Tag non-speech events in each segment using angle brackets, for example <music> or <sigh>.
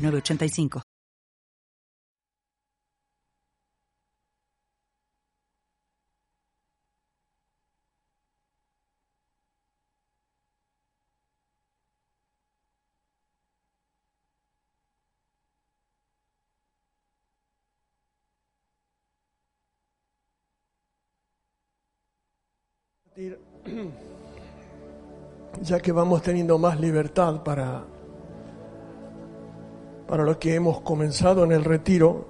985. ya que vamos teniendo más libertad para para lo que hemos comenzado en el retiro,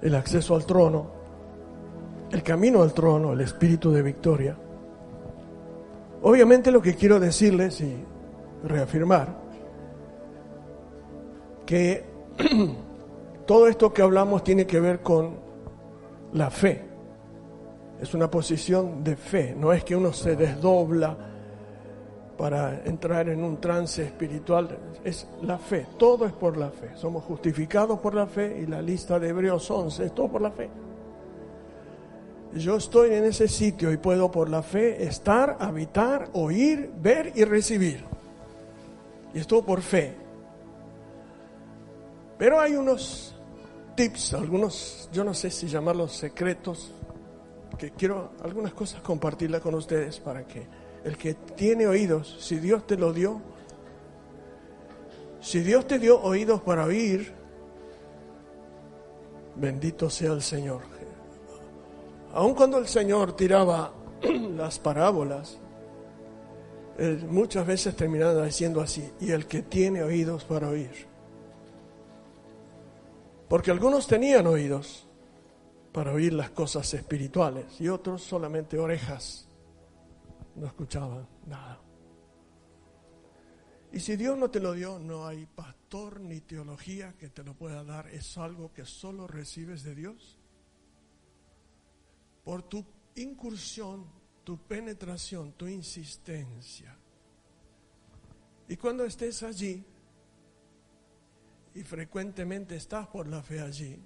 el acceso al trono, el camino al trono, el espíritu de victoria. Obviamente lo que quiero decirles y reafirmar, que <clears throat> todo esto que hablamos tiene que ver con la fe. Es una posición de fe, no es que uno se desdobla para entrar en un trance espiritual es la fe, todo es por la fe. Somos justificados por la fe y la lista de Hebreos 11 es todo por la fe. Yo estoy en ese sitio y puedo por la fe estar, habitar, oír, ver y recibir. Y esto por fe. Pero hay unos tips, algunos, yo no sé si llamarlos secretos, que quiero algunas cosas compartirlas con ustedes para que el que tiene oídos, si Dios te lo dio, si Dios te dio oídos para oír, bendito sea el Señor. Aun cuando el Señor tiraba <clears throat> las parábolas, muchas veces terminaba diciendo así, y el que tiene oídos para oír. Porque algunos tenían oídos para oír las cosas espirituales y otros solamente orejas no escuchaban nada. Y si Dios no te lo dio, no hay pastor ni teología que te lo pueda dar. Es algo que solo recibes de Dios. Por tu incursión, tu penetración, tu insistencia. Y cuando estés allí, y frecuentemente estás por la fe allí,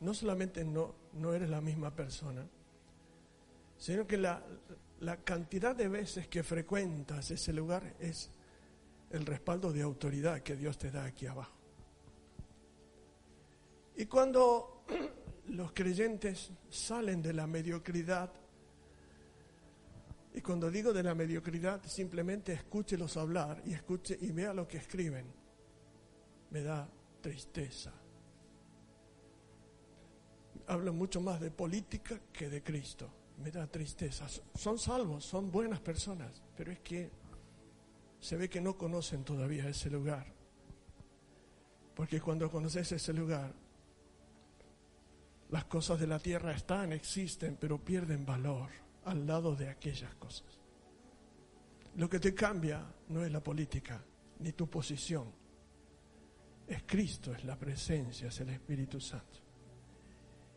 no solamente no, no eres la misma persona, sino que la, la cantidad de veces que frecuentas ese lugar es el respaldo de autoridad que Dios te da aquí abajo. Y cuando <clears throat> los creyentes salen de la mediocridad, y cuando digo de la mediocridad, simplemente escúchelos hablar y escuche y vea lo que escriben, me da tristeza. Hablo mucho más de política que de Cristo me da tristeza. Son salvos, son buenas personas, pero es que se ve que no conocen todavía ese lugar. Porque cuando conoces ese lugar, las cosas de la tierra están, existen, pero pierden valor al lado de aquellas cosas. Lo que te cambia no es la política ni tu posición, es Cristo, es la presencia, es el Espíritu Santo.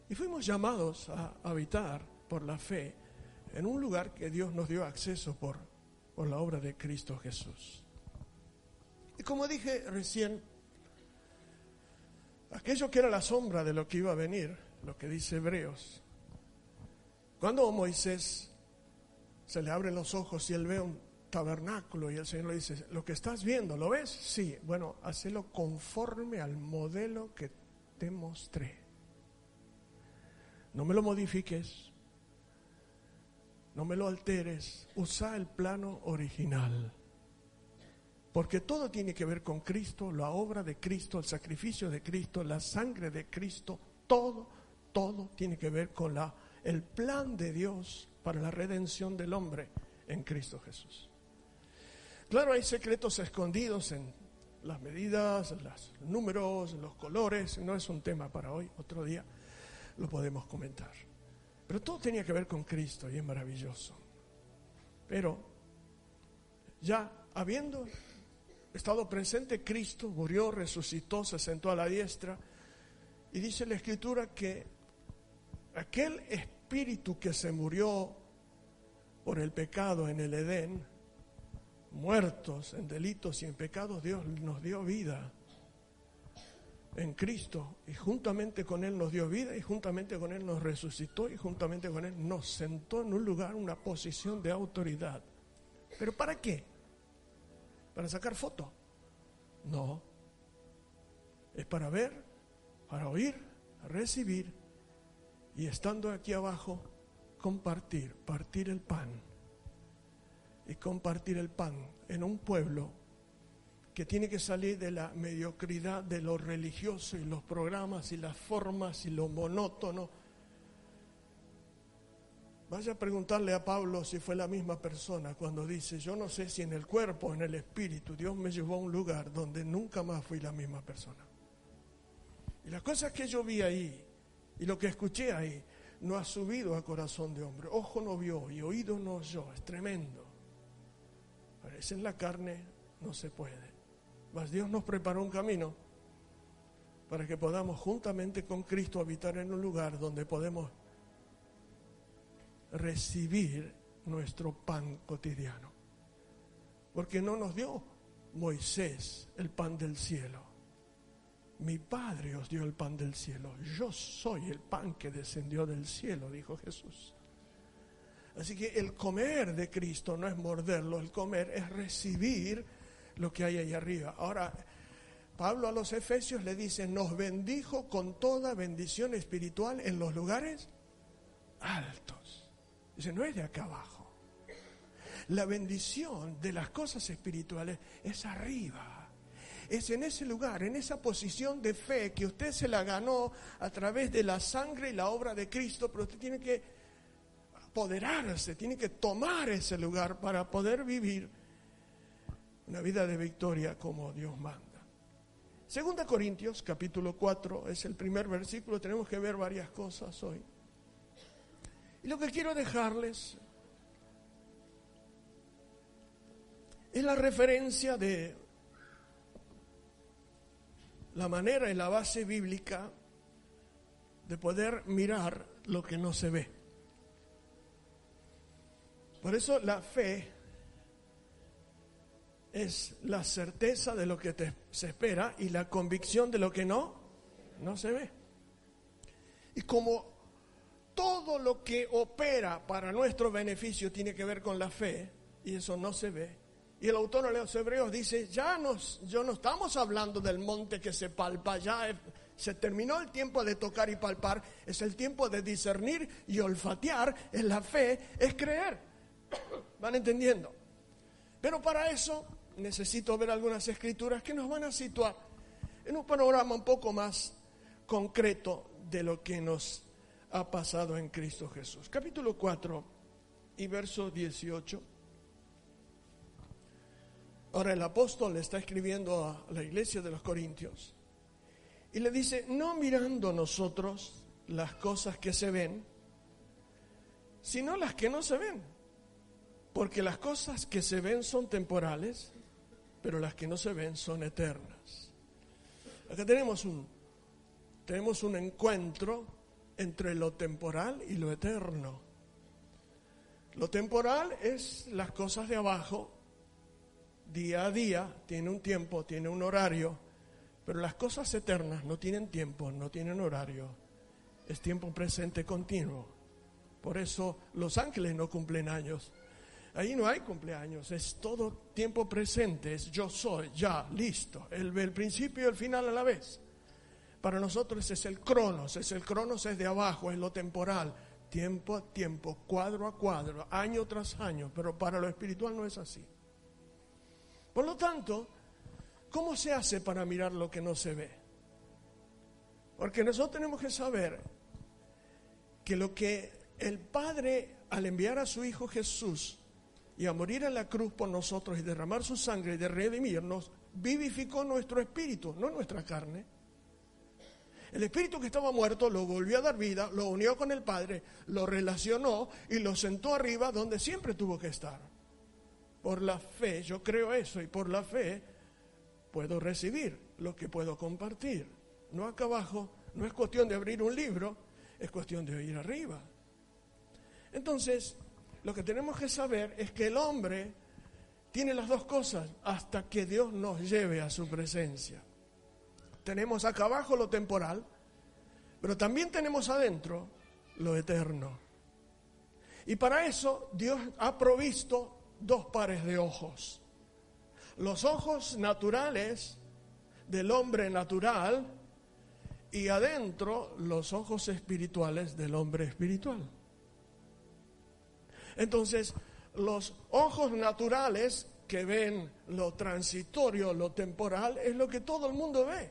Y fuimos llamados a habitar por la fe en un lugar que Dios nos dio acceso por, por la obra de Cristo Jesús. Y como dije recién, aquello que era la sombra de lo que iba a venir, lo que dice Hebreos, cuando Moisés se le abren los ojos y él ve un tabernáculo y el Señor le dice, lo que estás viendo, ¿lo ves? Sí, bueno, hacelo conforme al modelo que te mostré. No me lo modifiques, no me lo alteres, usa el plano original. Porque todo tiene que ver con Cristo, la obra de Cristo, el sacrificio de Cristo, la sangre de Cristo, todo, todo tiene que ver con la, el plan de Dios para la redención del hombre en Cristo Jesús. Claro, hay secretos escondidos en las medidas, los números, los colores, no es un tema para hoy, otro día lo podemos comentar. Pero todo tenía que ver con Cristo y es maravilloso. Pero ya habiendo estado presente Cristo, murió, resucitó, se sentó a la diestra. Y dice la escritura que aquel espíritu que se murió por el pecado en el Edén, muertos en delitos y en pecados, Dios nos dio vida en Cristo y juntamente con Él nos dio vida y juntamente con Él nos resucitó y juntamente con Él nos sentó en un lugar, una posición de autoridad. ¿Pero para qué? ¿Para sacar foto? No. Es para ver, para oír, recibir y estando aquí abajo, compartir, partir el pan y compartir el pan en un pueblo que tiene que salir de la mediocridad de lo religioso y los programas y las formas y lo monótono. Vaya a preguntarle a Pablo si fue la misma persona cuando dice, yo no sé si en el cuerpo o en el espíritu Dios me llevó a un lugar donde nunca más fui la misma persona. Y las cosas que yo vi ahí y lo que escuché ahí no ha subido a corazón de hombre. Ojo no vio y oído no oyó. Es tremendo. Parece en la carne no se puede. Mas Dios nos preparó un camino para que podamos juntamente con Cristo habitar en un lugar donde podemos recibir nuestro pan cotidiano. Porque no nos dio Moisés el pan del cielo. Mi Padre os dio el pan del cielo. Yo soy el pan que descendió del cielo, dijo Jesús. Así que el comer de Cristo no es morderlo, el comer es recibir lo que hay ahí arriba. Ahora, Pablo a los Efesios le dice, nos bendijo con toda bendición espiritual en los lugares altos. Dice, no es de acá abajo. La bendición de las cosas espirituales es arriba. Es en ese lugar, en esa posición de fe que usted se la ganó a través de la sangre y la obra de Cristo, pero usted tiene que apoderarse, tiene que tomar ese lugar para poder vivir una vida de victoria como Dios manda. Segunda Corintios, capítulo 4, es el primer versículo, tenemos que ver varias cosas hoy. Y lo que quiero dejarles es la referencia de la manera y la base bíblica de poder mirar lo que no se ve. Por eso la fe es la certeza de lo que se espera y la convicción de lo que no, no se ve. Y como todo lo que opera para nuestro beneficio tiene que ver con la fe, y eso no se ve, y el autor de los Hebreos dice, ya nos, no estamos hablando del monte que se palpa, ya se terminó el tiempo de tocar y palpar, es el tiempo de discernir y olfatear, es la fe, es creer. <coughs> ¿Van entendiendo? Pero para eso necesito ver algunas escrituras que nos van a situar en un panorama un poco más concreto de lo que nos ha pasado en Cristo Jesús. Capítulo 4 y verso 18. Ahora el apóstol está escribiendo a la iglesia de los Corintios y le dice, no mirando nosotros las cosas que se ven, sino las que no se ven. Porque las cosas que se ven son temporales pero las que no se ven son eternas. Acá tenemos un, tenemos un encuentro entre lo temporal y lo eterno. Lo temporal es las cosas de abajo, día a día, tiene un tiempo, tiene un horario, pero las cosas eternas no tienen tiempo, no tienen horario, es tiempo presente continuo. Por eso los ángeles no cumplen años, Ahí no hay cumpleaños, es todo tiempo presente, es yo soy, ya, listo. El, el principio y el final a la vez. Para nosotros es el cronos, es el cronos es de abajo, es lo temporal, tiempo a tiempo, cuadro a cuadro, año tras año, pero para lo espiritual no es así. Por lo tanto, ¿cómo se hace para mirar lo que no se ve? Porque nosotros tenemos que saber que lo que el Padre al enviar a su Hijo Jesús y a morir en la cruz por nosotros y derramar su sangre y de redimirnos, vivificó nuestro espíritu, no nuestra carne. El espíritu que estaba muerto lo volvió a dar vida, lo unió con el Padre, lo relacionó y lo sentó arriba donde siempre tuvo que estar. Por la fe, yo creo eso, y por la fe puedo recibir, lo que puedo compartir. No acá abajo, no es cuestión de abrir un libro, es cuestión de ir arriba. Entonces, lo que tenemos que saber es que el hombre tiene las dos cosas hasta que Dios nos lleve a su presencia. Tenemos acá abajo lo temporal, pero también tenemos adentro lo eterno. Y para eso Dios ha provisto dos pares de ojos. Los ojos naturales del hombre natural y adentro los ojos espirituales del hombre espiritual. Entonces, los ojos naturales que ven lo transitorio, lo temporal, es lo que todo el mundo ve.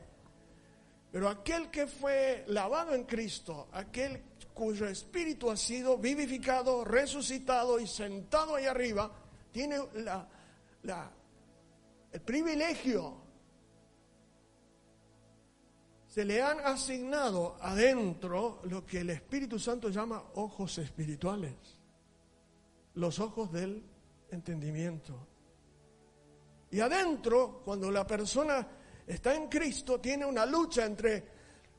Pero aquel que fue lavado en Cristo, aquel cuyo espíritu ha sido vivificado, resucitado y sentado ahí arriba, tiene la, el privilegio. Se le han asignado adentro lo que el Espíritu Santo llama ojos espirituales, los ojos del entendimiento. Y adentro, cuando la persona está en Cristo, tiene una lucha entre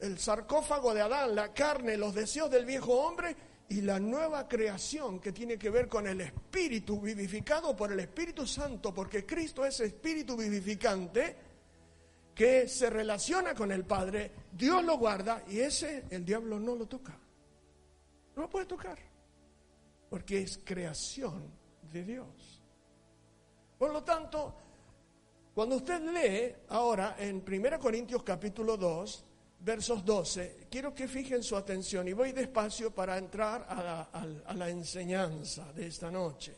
el sarcófago de Adán, la carne, los deseos del viejo hombre y la nueva creación que tiene que ver con el espíritu vivificado por el Espíritu Santo, porque Cristo es espíritu vivificante que se relaciona con el Padre, Dios lo guarda y ese el diablo no lo toca. No lo puede tocar, porque es creación de Dios. Por lo tanto, cuando usted lee ahora en 1 Corintios capítulo 2, versos 12, quiero que fijen su atención y voy despacio para entrar a la, enseñanza de esta noche.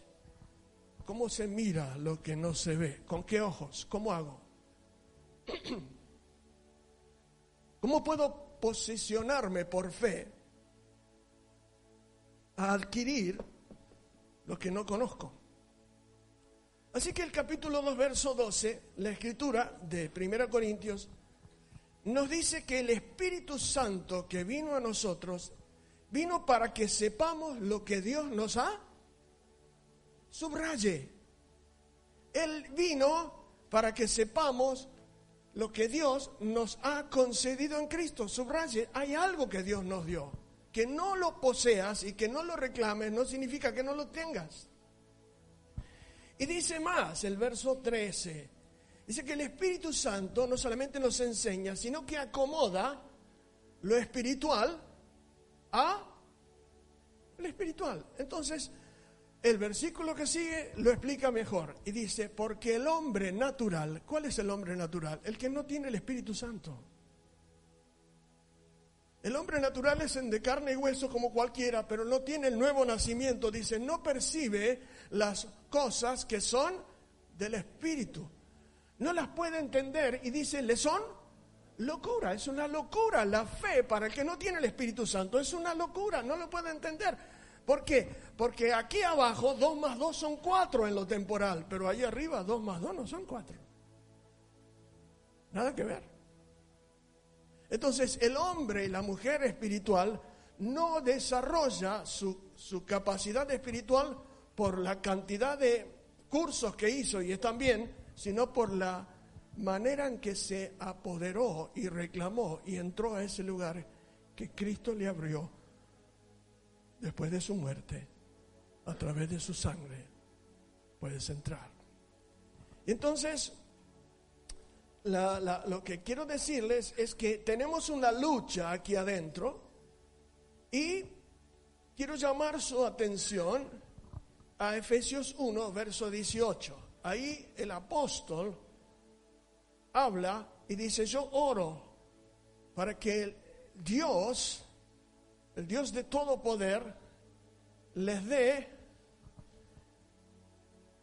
¿Cómo se mira lo que no se ve? ¿Con qué ojos? ¿Cómo hago? <clears throat> ¿Cómo puedo posicionarme por fe a adquirir lo que no conozco? Así que el capítulo 2, verso 12, la escritura de 1 Corintios nos dice que el Espíritu Santo que vino a nosotros, vino para que sepamos lo que Dios nos ha subraye. Él vino para que sepamos lo que Dios nos ha concedido en Cristo. Subraye, hay algo que Dios nos dio. Que no lo poseas y que no lo reclames no significa que no lo tengas. Y dice más el verso 13, Dice que el Espíritu Santo no solamente nos enseña, sino que acomoda lo espiritual a lo espiritual. Entonces, el versículo que sigue lo explica mejor y dice, porque el hombre natural, ¿cuál es el hombre natural? El que no tiene el Espíritu Santo. El hombre natural es de carne y hueso como cualquiera, pero no tiene el nuevo nacimiento. Dice, no percibe las cosas que son del Espíritu no las puede entender y dice, le son locura, es una locura. La fe para el que no tiene el Espíritu Santo es una locura, no lo puede entender. ¿Por qué? Porque aquí abajo dos más dos son cuatro en lo temporal, pero ahí arriba dos más dos no son cuatro. Nada que ver. Entonces el hombre y la mujer espiritual no desarrolla su, su capacidad espiritual por la cantidad de cursos que hizo y están bien, sino por la manera en que se apoderó y reclamó y entró a ese lugar que Cristo le abrió después de su muerte, a través de su sangre, puedes entrar. Y entonces, lo que quiero decirles es que tenemos una lucha aquí adentro y quiero llamar su atención a Efesios 1, verso 18 ahí el apóstol habla y dice, yo oro para que el Dios, el Dios de todo poder, les dé,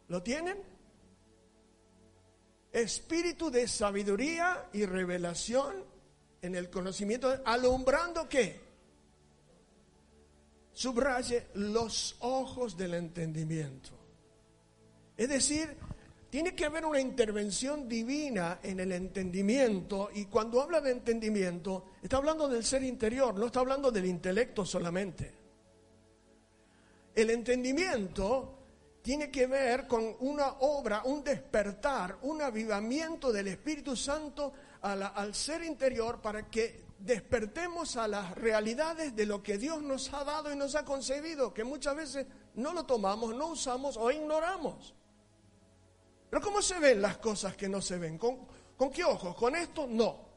¿lo tienen? Espíritu de sabiduría y revelación en el conocimiento, alumbrando qué? Subraye los ojos del entendimiento. Es decir, tiene que haber una intervención divina en el entendimiento y cuando habla de entendimiento está hablando del ser interior, no está hablando del intelecto solamente. El entendimiento tiene que ver con una obra, un despertar, un avivamiento del Espíritu Santo al ser interior para que despertemos a las realidades de lo que Dios nos ha dado y nos ha concebido, que muchas veces no lo tomamos, no usamos o ignoramos. Pero ¿cómo se ven las cosas que no se ven? ¿Con, qué ojos? ¿Con esto? No.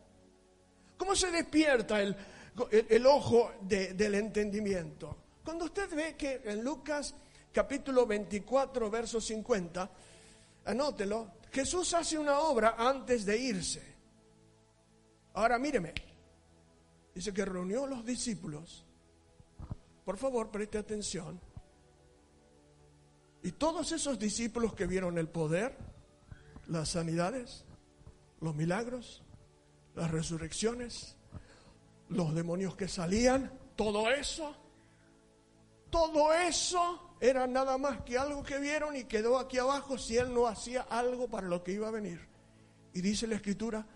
¿Cómo se despierta el, ojo del entendimiento? Cuando usted ve que en Lucas capítulo 24, verso 50, anótelo, Jesús hace una obra antes de irse. Ahora míreme, dice que reunió a los discípulos. Por favor, preste atención. Y todos esos discípulos que vieron el poder, las sanidades, los milagros, las resurrecciones, los demonios que salían, todo eso, todo eso era nada más que algo que vieron y quedó aquí abajo si él no hacía algo para lo que iba a venir. Y dice la escritura,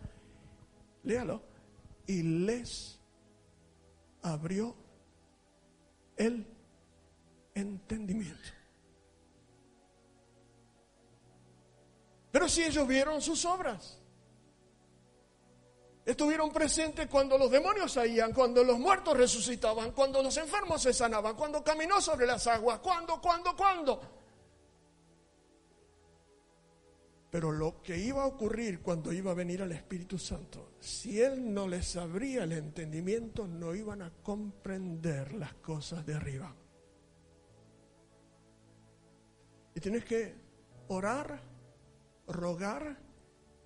léalo, y les abrió el entendimiento. Pero si ellos vieron sus obras, estuvieron presentes cuando los demonios salían, cuando los muertos resucitaban, cuando los enfermos se sanaban, cuando caminó sobre las aguas, cuando, cuando, cuando. Pero lo que iba a ocurrir cuando iba a venir el Espíritu Santo, si Él no les abría el entendimiento, no iban a comprender las cosas de arriba. Y tienes que orar, rogar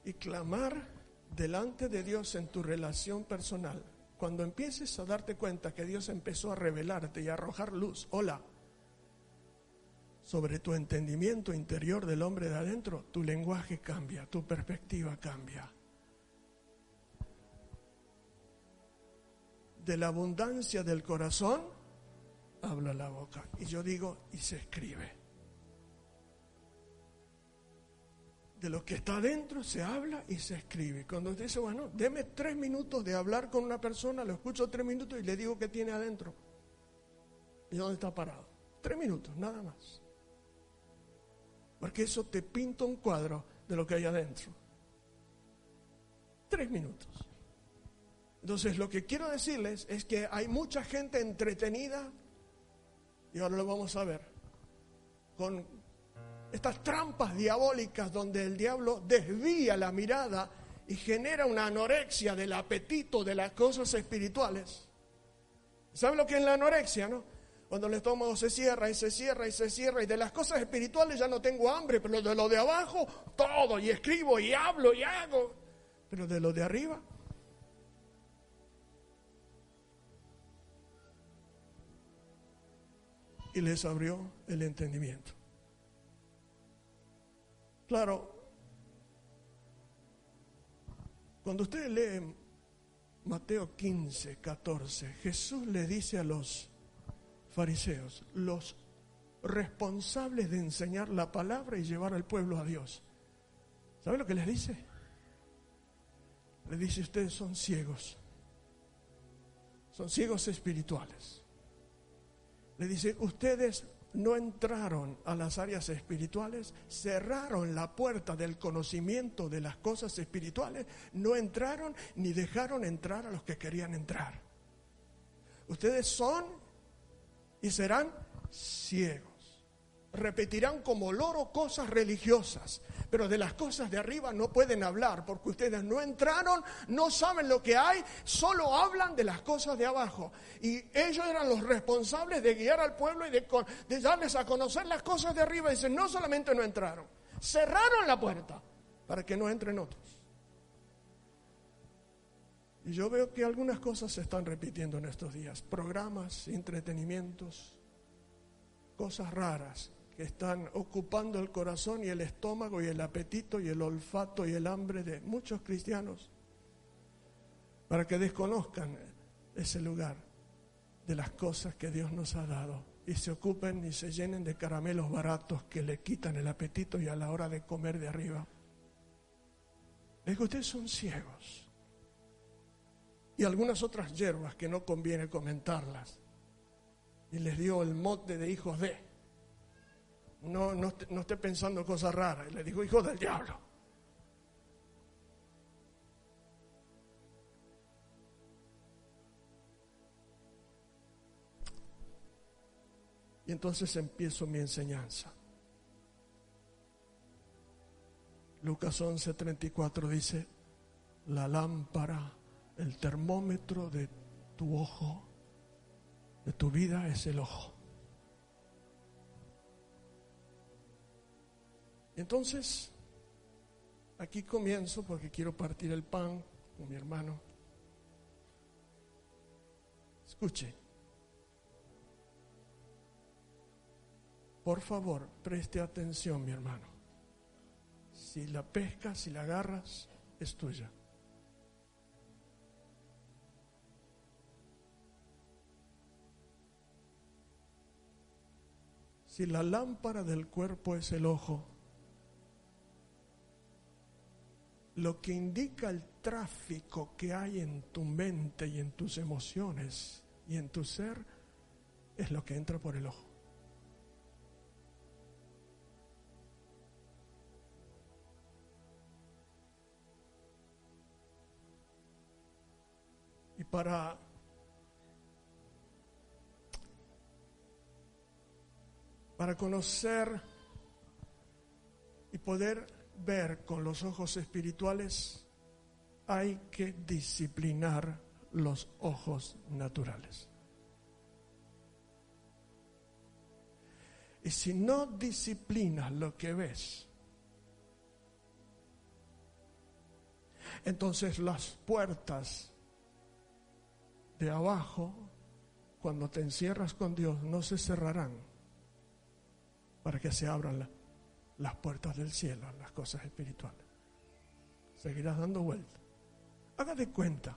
y clamar delante de Dios en tu relación personal. Cuando empieces a darte cuenta que Dios empezó a revelarte y a arrojar luz, hola, sobre tu entendimiento interior del hombre de adentro, tu lenguaje cambia, tu perspectiva cambia. De la abundancia del corazón, habla la boca. Y yo digo, y se escribe. De lo que está adentro se habla y se escribe. Cuando usted dice, bueno, deme tres minutos de hablar con una persona, lo escucho tres minutos y le digo qué tiene adentro. ¿Y dónde está parado? Tres minutos, nada más. Porque eso te pinta un cuadro de lo que hay adentro. Tres minutos. Entonces lo que quiero decirles es que hay mucha gente entretenida, y ahora lo vamos a ver, con estas trampas diabólicas donde el diablo desvía la mirada y genera una anorexia del apetito de las cosas espirituales. ¿Sabe lo que es la anorexia, no? Cuando el estómago se cierra y se cierra y se cierra y de las cosas espirituales ya no tengo hambre, pero de lo de abajo todo y escribo y hablo y hago, pero de lo de arriba. Y les abrió el entendimiento. Claro, cuando ustedes leen Mateo 15, 14, Jesús le dice a los fariseos, los responsables de enseñar la palabra y llevar al pueblo a Dios. ¿Sabe lo que les dice? Les dice, ustedes son ciegos. Son ciegos espirituales. Le dice, ustedes no entraron a las áreas espirituales, cerraron la puerta del conocimiento de las cosas espirituales, no entraron ni dejaron entrar a los que querían entrar. Ustedes son y serán ciegos. Repetirán como loro cosas religiosas, pero de las cosas de arriba no pueden hablar porque ustedes no entraron, no saben lo que hay, solo hablan de las cosas de abajo. Y ellos eran los responsables de guiar al pueblo y de, darles a conocer las cosas de arriba. Y dicen, no solamente no entraron, cerraron la puerta para que no entren otros. Y yo veo que algunas cosas se están repitiendo en estos días. Programas, entretenimientos, cosas raras que están ocupando el corazón y el estómago y el apetito y el olfato y el hambre de muchos cristianos para que desconozcan ese lugar de las cosas que Dios nos ha dado y se ocupen y se llenen de caramelos baratos que le quitan el apetito y a la hora de comer de arriba. Es que ustedes son ciegos y algunas otras hierbas que no conviene comentarlas. Y les dio el mote de hijos de. No, no, no esté pensando cosas raras. Y le dijo, hijo del diablo. Y entonces empiezo mi enseñanza. Lucas 11:34 dice, la lámpara, el termómetro de tu ojo, de tu vida es el ojo. Entonces, aquí comienzo porque quiero partir el pan con mi hermano. Escuche. Por favor, preste atención, mi hermano. Si la pescas, si la agarras, es tuya. Si la lámpara del cuerpo es el ojo, lo que indica el tráfico que hay en tu mente y en tus emociones y en tu ser es lo que entra por el ojo. Y para para conocer y poder ver con los ojos espirituales, hay que disciplinar los ojos naturales. Y si no disciplinas lo que ves, entonces las puertas de abajo, cuando te encierras con Dios, no se cerrarán para que se abran las las puertas del cielo, las cosas espirituales. Seguirás dando vuelta. Haga de cuenta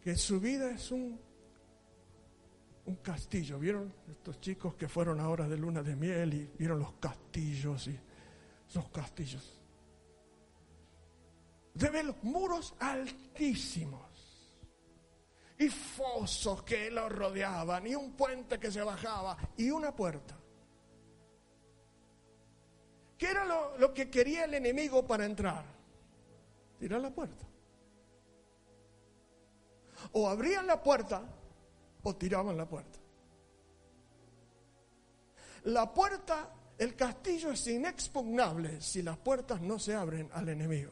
que su vida es un, un castillo. ¿Vieron estos chicos que fueron ahora de luna de miel y vieron los castillos y esos castillos? Debe los muros altísimos y fosos que los rodeaban y un puente que se bajaba y una puerta. ¿Qué era lo, que quería el enemigo para entrar? Tirar la puerta. O abrían la puerta o tiraban la puerta. La puerta, el castillo es inexpugnable si las puertas no se abren al enemigo.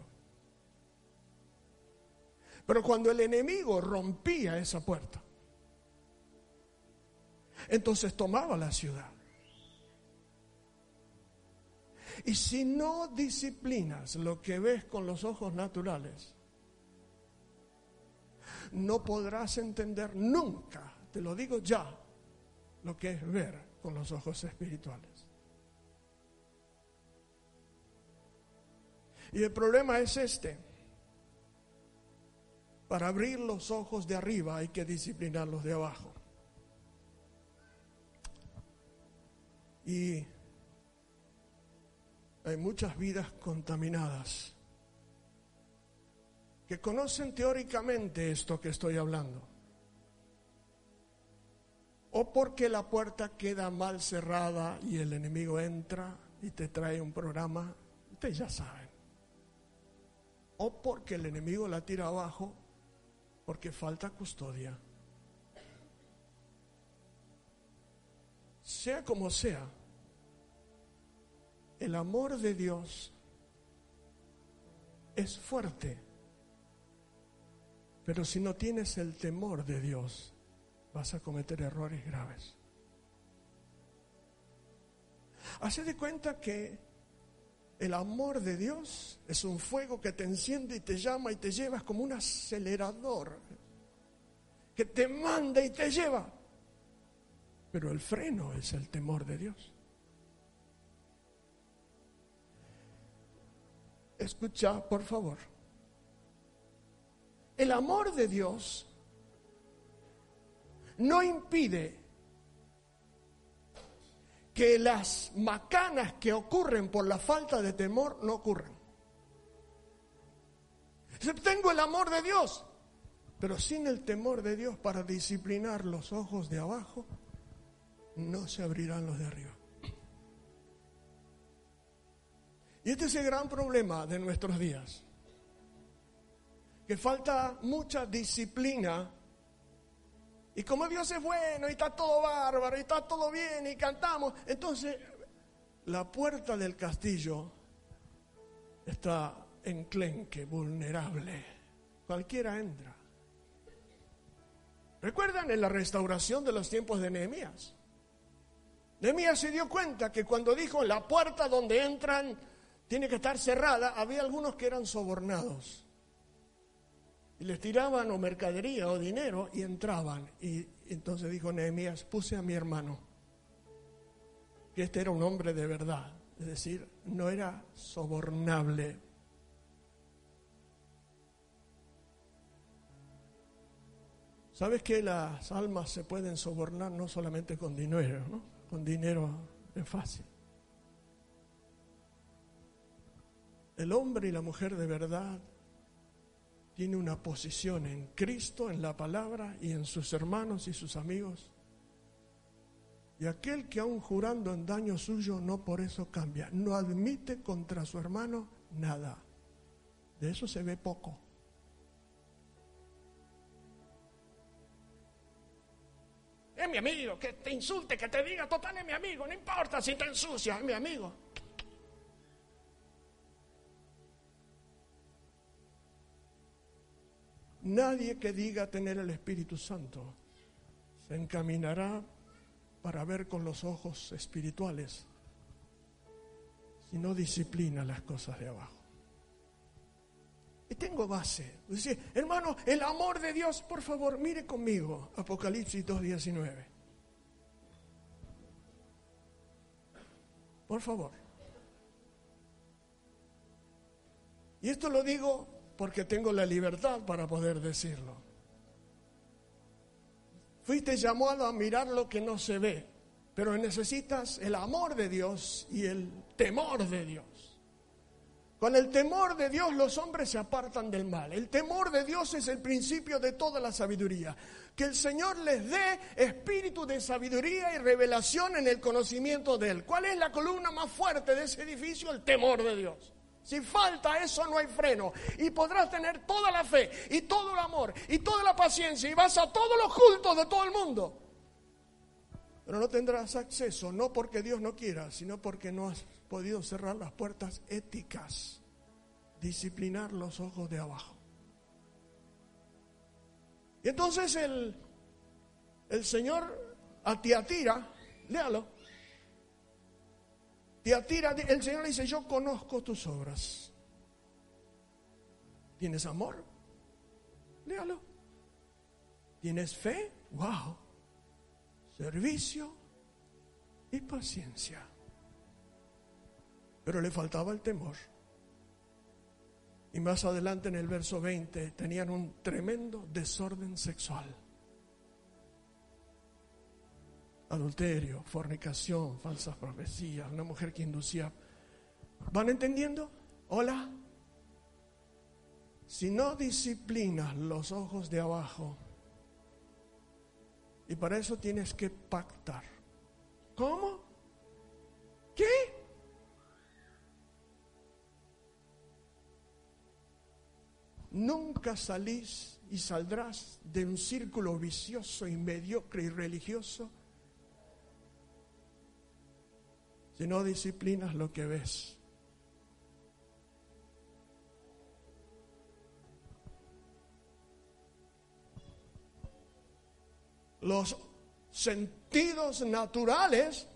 Pero cuando el enemigo rompía esa puerta, entonces tomaba la ciudad. Y si no disciplinas lo que ves con los ojos naturales, no podrás entender nunca, te lo digo ya, lo que es ver con los ojos espirituales. Y el problema es este. Para abrir los ojos de arriba hay que disciplinar los de abajo. Y hay muchas vidas contaminadas que conocen teóricamente esto que estoy hablando. O porque la puerta queda mal cerrada y el enemigo entra y te trae un programa, ustedes ya saben. O porque el enemigo la tira abajo porque falta custodia. Sea como sea, el amor de Dios es fuerte, pero si no tienes el temor de Dios, vas a cometer errores graves. Hace de cuenta que el amor de Dios es un fuego que te enciende y te llama y te lleva, es como un acelerador que te manda y te lleva. Pero el freno es el temor de Dios. Escucha, por favor. El amor de Dios no impide que las macanas que ocurren por la falta de temor no ocurran. Tengo el amor de Dios, pero sin el temor de Dios para disciplinar los ojos de abajo, no se abrirán los de arriba. Y este es el gran problema de nuestros días, que falta mucha disciplina. Y como Dios es bueno y está todo bárbaro y está todo bien y cantamos, entonces la puerta del castillo está enclenque, vulnerable. Cualquiera entra. ¿Recuerdan en la restauración de los tiempos de Nehemías? Nehemías se dio cuenta que cuando dijo la puerta donde entran tiene que estar cerrada, había algunos que eran sobornados. Y les tiraban o mercadería o dinero y entraban. Y entonces dijo Nehemías, puse a mi hermano, que este era un hombre de verdad, es decir, no era sobornable. ¿Sabes que las almas se pueden sobornar no solamente con dinero, ¿no? Con dinero es fácil. El hombre y la mujer de verdad tiene una posición en Cristo, en la palabra y en sus hermanos y sus amigos. Y aquel que aun jurando en daño suyo no por eso cambia, no admite contra su hermano nada. De eso se ve poco. Es mi amigo, que te insulte, que te diga, total es mi amigo, no importa si te ensucia, es mi amigo. Nadie que diga tener el Espíritu Santo se encaminará para ver con los ojos espirituales si no disciplina las cosas de abajo. Y tengo base. Dice, hermano, el amor de Dios, por favor, mire conmigo, Apocalipsis 2.19. Por favor. Y esto lo digo porque tengo la libertad para poder decirlo. Fuiste llamado a mirar lo que no se ve, pero necesitas el amor de Dios y el temor de Dios. Con el temor de Dios los hombres se apartan del mal. El temor de Dios es el principio de toda la sabiduría. Que el Señor les dé espíritu de sabiduría y revelación en el conocimiento de Él. ¿Cuál es la columna más fuerte de ese edificio? El temor de Dios. Si falta eso no hay freno. Y podrás tener toda la fe y todo el amor y toda la paciencia y vas a todos los cultos de todo el mundo. Pero no tendrás acceso, no porque Dios no quiera, sino porque no has podido cerrar las puertas éticas, disciplinar los ojos de abajo. Y entonces el, el Señor a Tiatira, léalo, El Señor le dice, yo conozco tus obras. ¿Tienes amor? Léalo. ¿Tienes fe? Wow. Servicio y paciencia pero le faltaba el temor. Y más adelante en el verso 20 tenían un tremendo desorden sexual. Adulterio, fornicación, falsas profecías, una mujer que inducía. ¿Van entendiendo? Hola. Si no disciplinas los ojos de abajo, y para eso tienes que pactar. ¿Cómo? ¿Qué? Nunca salís y saldrás de un círculo vicioso y mediocre y religioso si no disciplinas lo que ves. Los sentidos naturales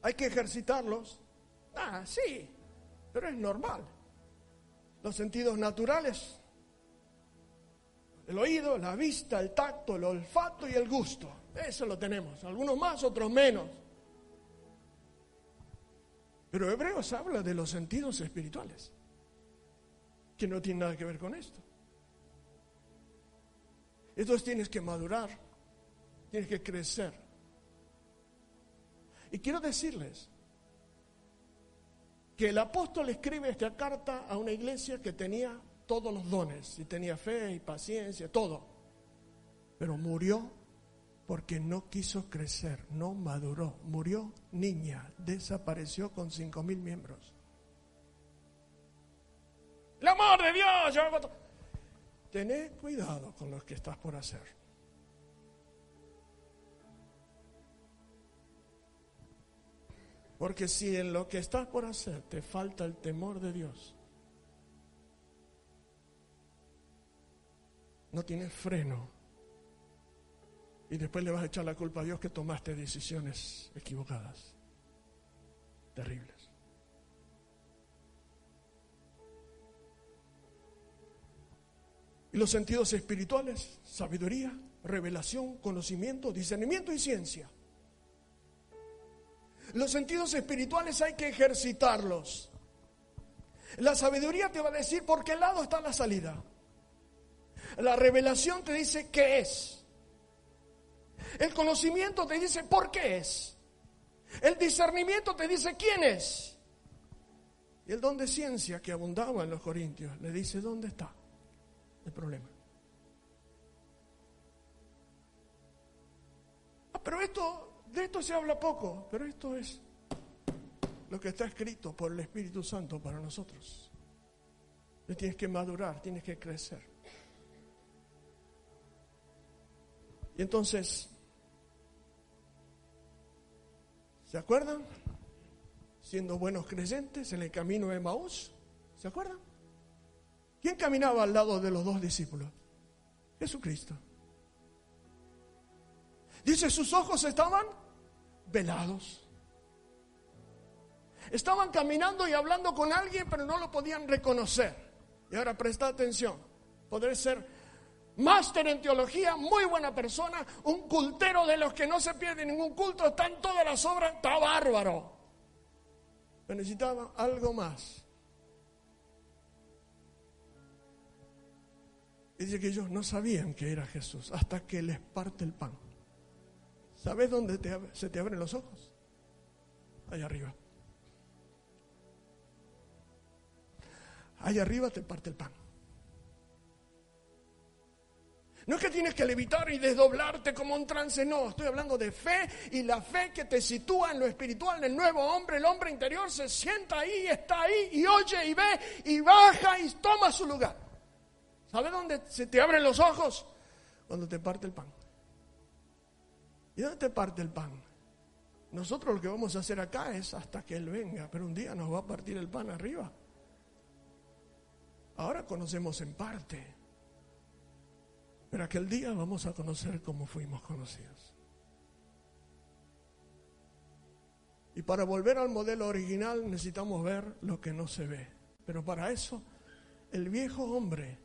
hay que ejercitarlos. Ah, sí, pero es normal los sentidos naturales. El oído, la vista, el tacto, el olfato y el gusto. Eso lo tenemos. Algunos más, otros menos. Pero Hebreos habla de los sentidos espirituales, que no tienen nada que ver con esto. Entonces tienes que madurar, tienes que crecer. Y quiero decirles, que el apóstol escribe esta carta a una iglesia que tenía todos los dones, y tenía fe y paciencia, todo, pero murió porque no quiso crecer, no maduró, murió niña, desapareció con cinco mil miembros. El amor de Dios, yo hago Tené cuidado con lo que estás por hacer. Porque si en lo que estás por hacer te falta el temor de Dios, no tienes freno, y después le vas a echar la culpa a Dios que tomaste decisiones equivocadas, terribles. Y los sentidos espirituales, sabiduría, revelación, conocimiento, discernimiento y ciencia. Los sentidos espirituales hay que ejercitarlos. La sabiduría te va a decir por qué lado está la salida. La revelación te dice qué es. El conocimiento te dice por qué es. El discernimiento te dice quién es. Y el don de ciencia que abundaba en los corintios le dice dónde está el problema. Ah, pero esto, de esto se habla poco, pero esto es lo que está escrito por el Espíritu Santo para nosotros. tienes que madurar, tienes que crecer. Y entonces, ¿Se acuerdan? Siendo buenos creyentes en el camino de Maús. ¿Se acuerdan? ¿Quién caminaba al lado de los dos discípulos? Jesucristo. Dice, sus ojos estaban velados. Estaban caminando y hablando con alguien, pero no lo podían reconocer. Y ahora presta atención. Podré ser máster en teología, muy buena persona, un cultero de los que no se pierde ningún culto, está en todas las obras, está bárbaro. Pero necesitaba algo más. Y dice que ellos no sabían que era Jesús hasta que les parte el pan. ¿Sabes dónde se te abren los ojos? Allá arriba. Allá arriba te parte el pan. No es que tienes que levitar y desdoblarte como un trance, no, estoy hablando de fe y la fe que te sitúa en lo espiritual, en el nuevo hombre, el hombre interior se sienta ahí, está ahí y oye y ve y baja y toma su lugar. ¿Sabes dónde se te abren los ojos? Cuando te parte el pan. ¿Y dónde te parte el pan? Nosotros lo que vamos a hacer acá es hasta que Él venga, pero un día nos va a partir el pan arriba. Ahora conocemos en parte. Pero aquel día vamos a conocer cómo fuimos conocidos. Y para volver al modelo original necesitamos ver lo que no se ve. Pero para eso el viejo hombre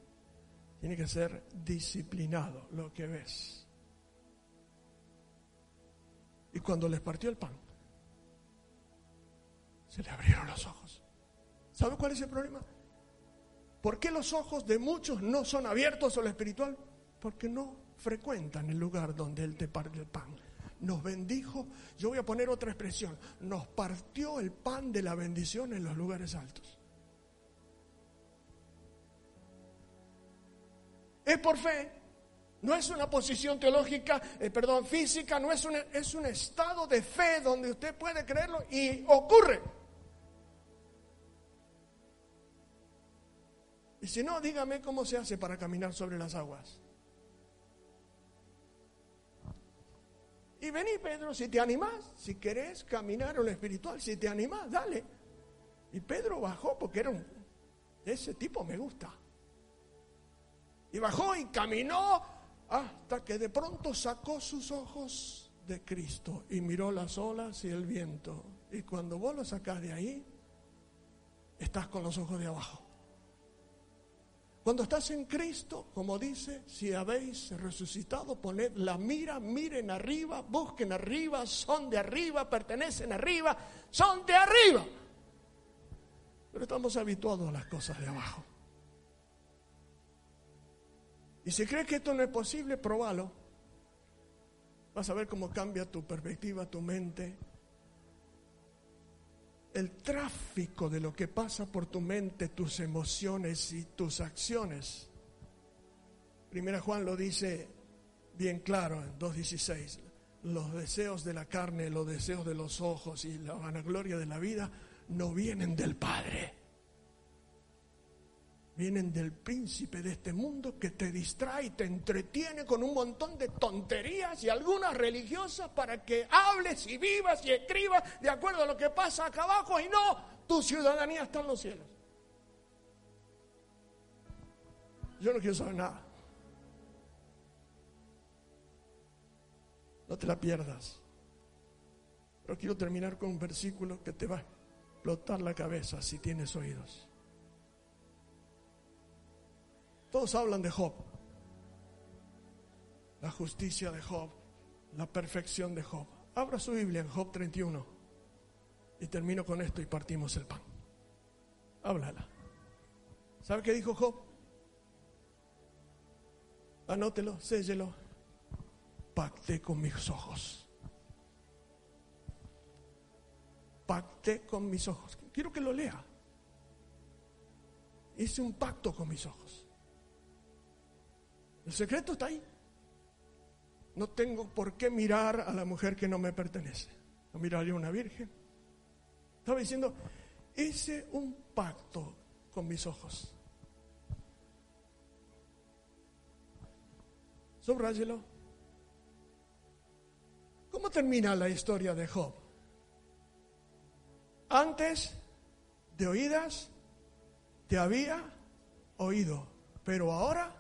tiene que ser disciplinado, lo que ves. Y cuando les partió el pan, se le abrieron los ojos. ¿Sabe cuál es el problema? ¿Por qué los ojos de muchos no son abiertos a lo espiritual? Porque no frecuentan el lugar donde Él te parte el pan. Nos bendijo, yo voy a poner otra expresión, nos partió el pan de la bendición en los lugares altos. Es por fe, no es una posición teológica, eh, perdón, física, no es un, es un estado de fe donde usted puede creerlo y ocurre. Y si no, dígame cómo se hace para caminar sobre las aguas. Y vení, Pedro, si te animás, si querés caminar en lo espiritual, si te animás, dale. Y Pedro bajó porque era un... Ese tipo me gusta. Y bajó y caminó hasta que de pronto sacó sus ojos de Cristo y miró las olas y el viento. Y cuando vos lo sacás de ahí, estás con los ojos de abajo. Cuando estás en Cristo, como dice, si habéis resucitado, poned la mira, miren arriba, busquen arriba, son de arriba, pertenecen arriba, son de arriba. Pero estamos habituados a las cosas de abajo. Y si crees que esto no es posible, probalo. Vas a ver cómo cambia tu perspectiva, tu mente, el tráfico de lo que pasa por tu mente, tus emociones y tus acciones. Primera Juan lo dice bien claro en 2.16. Los deseos de la carne, los deseos de los ojos y la vanagloria de la vida no vienen del Padre. Vienen del príncipe de este mundo que te distrae y te entretiene con un montón de tonterías y algunas religiosas para que hables y vivas y escribas de acuerdo a lo que pasa acá abajo y no, tu ciudadanía está en los cielos. Yo no quiero saber nada. No te la pierdas. Pero quiero terminar con un versículo que te va a explotar la cabeza si tienes oídos. Todos hablan de Job. La justicia de Job, la perfección de Job. Abra su Biblia en Job 31 y termino con esto y partimos el pan. Háblala. ¿Sabe qué dijo Job? Anótelo, séllelo pacté con mis ojos. Pacté con mis ojos. Quiero que lo lea. Hice un pacto con mis ojos. El secreto está ahí. No tengo por qué mirar a la mujer que no me pertenece. No miraría a una virgen. Estaba diciendo, hice un pacto con mis ojos. Subráyelo. ¿Cómo termina la historia de Job? Antes de oídas te había oído, pero ahora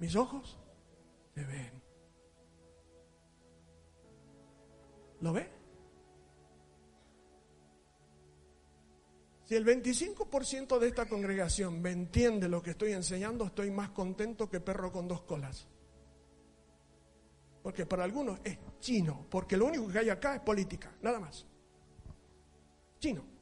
mis ojos te ven. ¿Lo ve? Si el 25% de esta congregación me entiende lo que estoy enseñando, estoy más contento que perro con dos colas. Porque para algunos es chino, porque lo único que hay acá es política, nada más. Chino.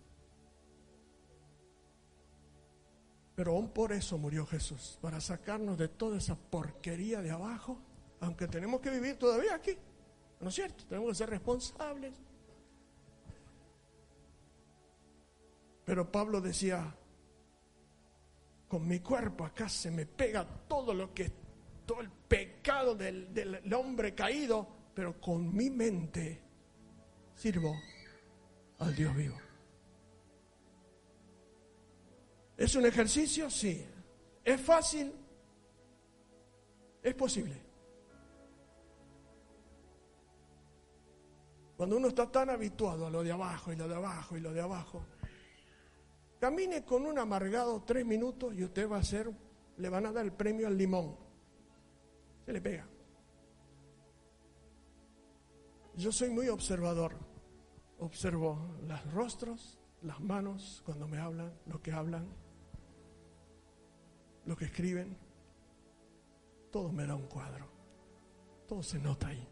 Pero aún por eso murió Jesús, para sacarnos de toda esa porquería de abajo, aunque tenemos que vivir todavía aquí, ¿no es cierto? Tenemos que ser responsables. Pero Pablo decía, con mi cuerpo acá se me pega todo lo que todo el pecado del, del hombre caído, pero con mi mente sirvo al Dios vivo. ¿Es un ejercicio? Sí. ¿Es fácil? Es posible. Cuando uno está tan habituado a lo de abajo y lo de abajo y lo de abajo, camine con un amargado tres minutos y usted va a ser, le van a dar el premio al limón le pega. Yo soy muy observador. Observo los rostros, las manos cuando me hablan, lo que hablan, lo que escriben. Todo me da un cuadro. Todo se nota ahí.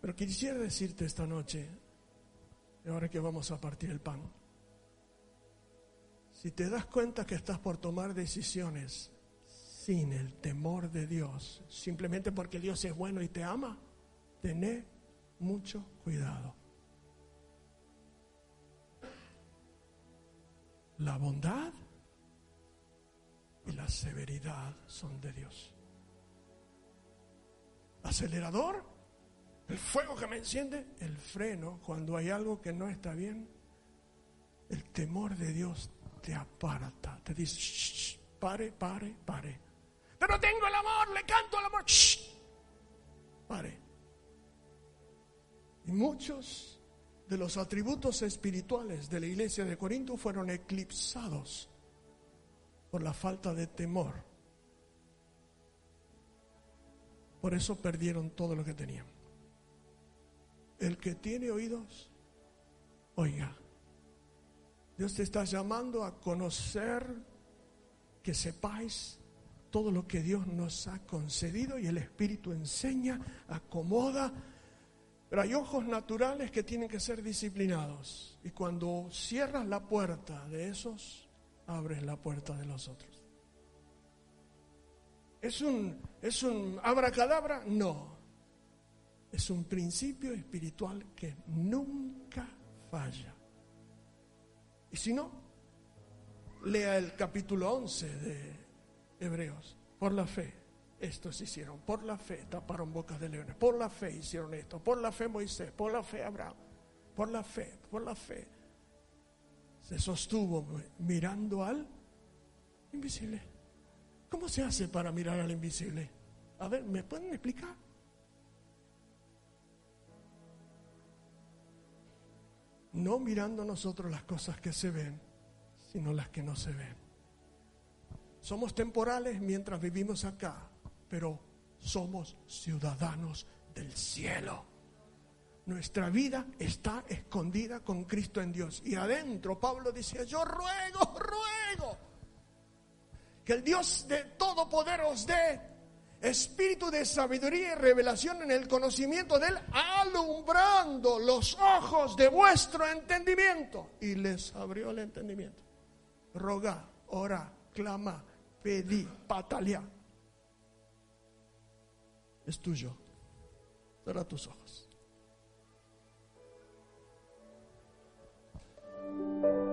Pero quisiera decirte esta noche, ahora que vamos a partir el pan, si te das cuenta que estás por tomar decisiones sin el temor de Dios, simplemente porque Dios es bueno y te ama, tené mucho cuidado. La bondad y la severidad son de Dios. Acelerador, el fuego que me enciende, el freno cuando hay algo que no está bien. El temor de Dios te aparta, te dice, pare, pare, pare. Pero tengo el amor, le canto el amor. Pare. Y muchos de los atributos espirituales de la iglesia de Corinto fueron eclipsados por la falta de temor. Por eso perdieron todo lo que tenían. El que tiene oídos, oiga. Dios te está llamando a conocer, que sepáis todo lo que Dios nos ha concedido y el Espíritu enseña, acomoda. Pero hay ojos naturales que tienen que ser disciplinados. Y cuando cierras la puerta de esos, abres la puerta de los otros. ¿Es un, es un abracadabra? No. Es un principio espiritual que nunca falla. Y si no, lea el capítulo 11 de Hebreos, por la fe. estos hicieron. Por la fe taparon bocas de leones. Por la fe hicieron esto. Por la fe Moisés. Por la fe Abraham. Por la fe, por la fe. Se sostuvo mirando al invisible. ¿Cómo se hace para mirar al invisible? A ver, ¿me pueden explicar? No mirando nosotros las cosas que se ven, sino las que no se ven. Somos temporales mientras vivimos acá, pero somos ciudadanos del cielo. Nuestra vida está escondida con Cristo en Dios. Y adentro Pablo decía, yo ruego, ruego, que el Dios de todo poder os dé espíritu de sabiduría y revelación en el conocimiento de Él, alumbrando los ojos de vuestro entendimiento. Y les abrió el entendimiento. Roga, ora, clama, pedí, patalea. Es tuyo. Cierra tus ojos. thank you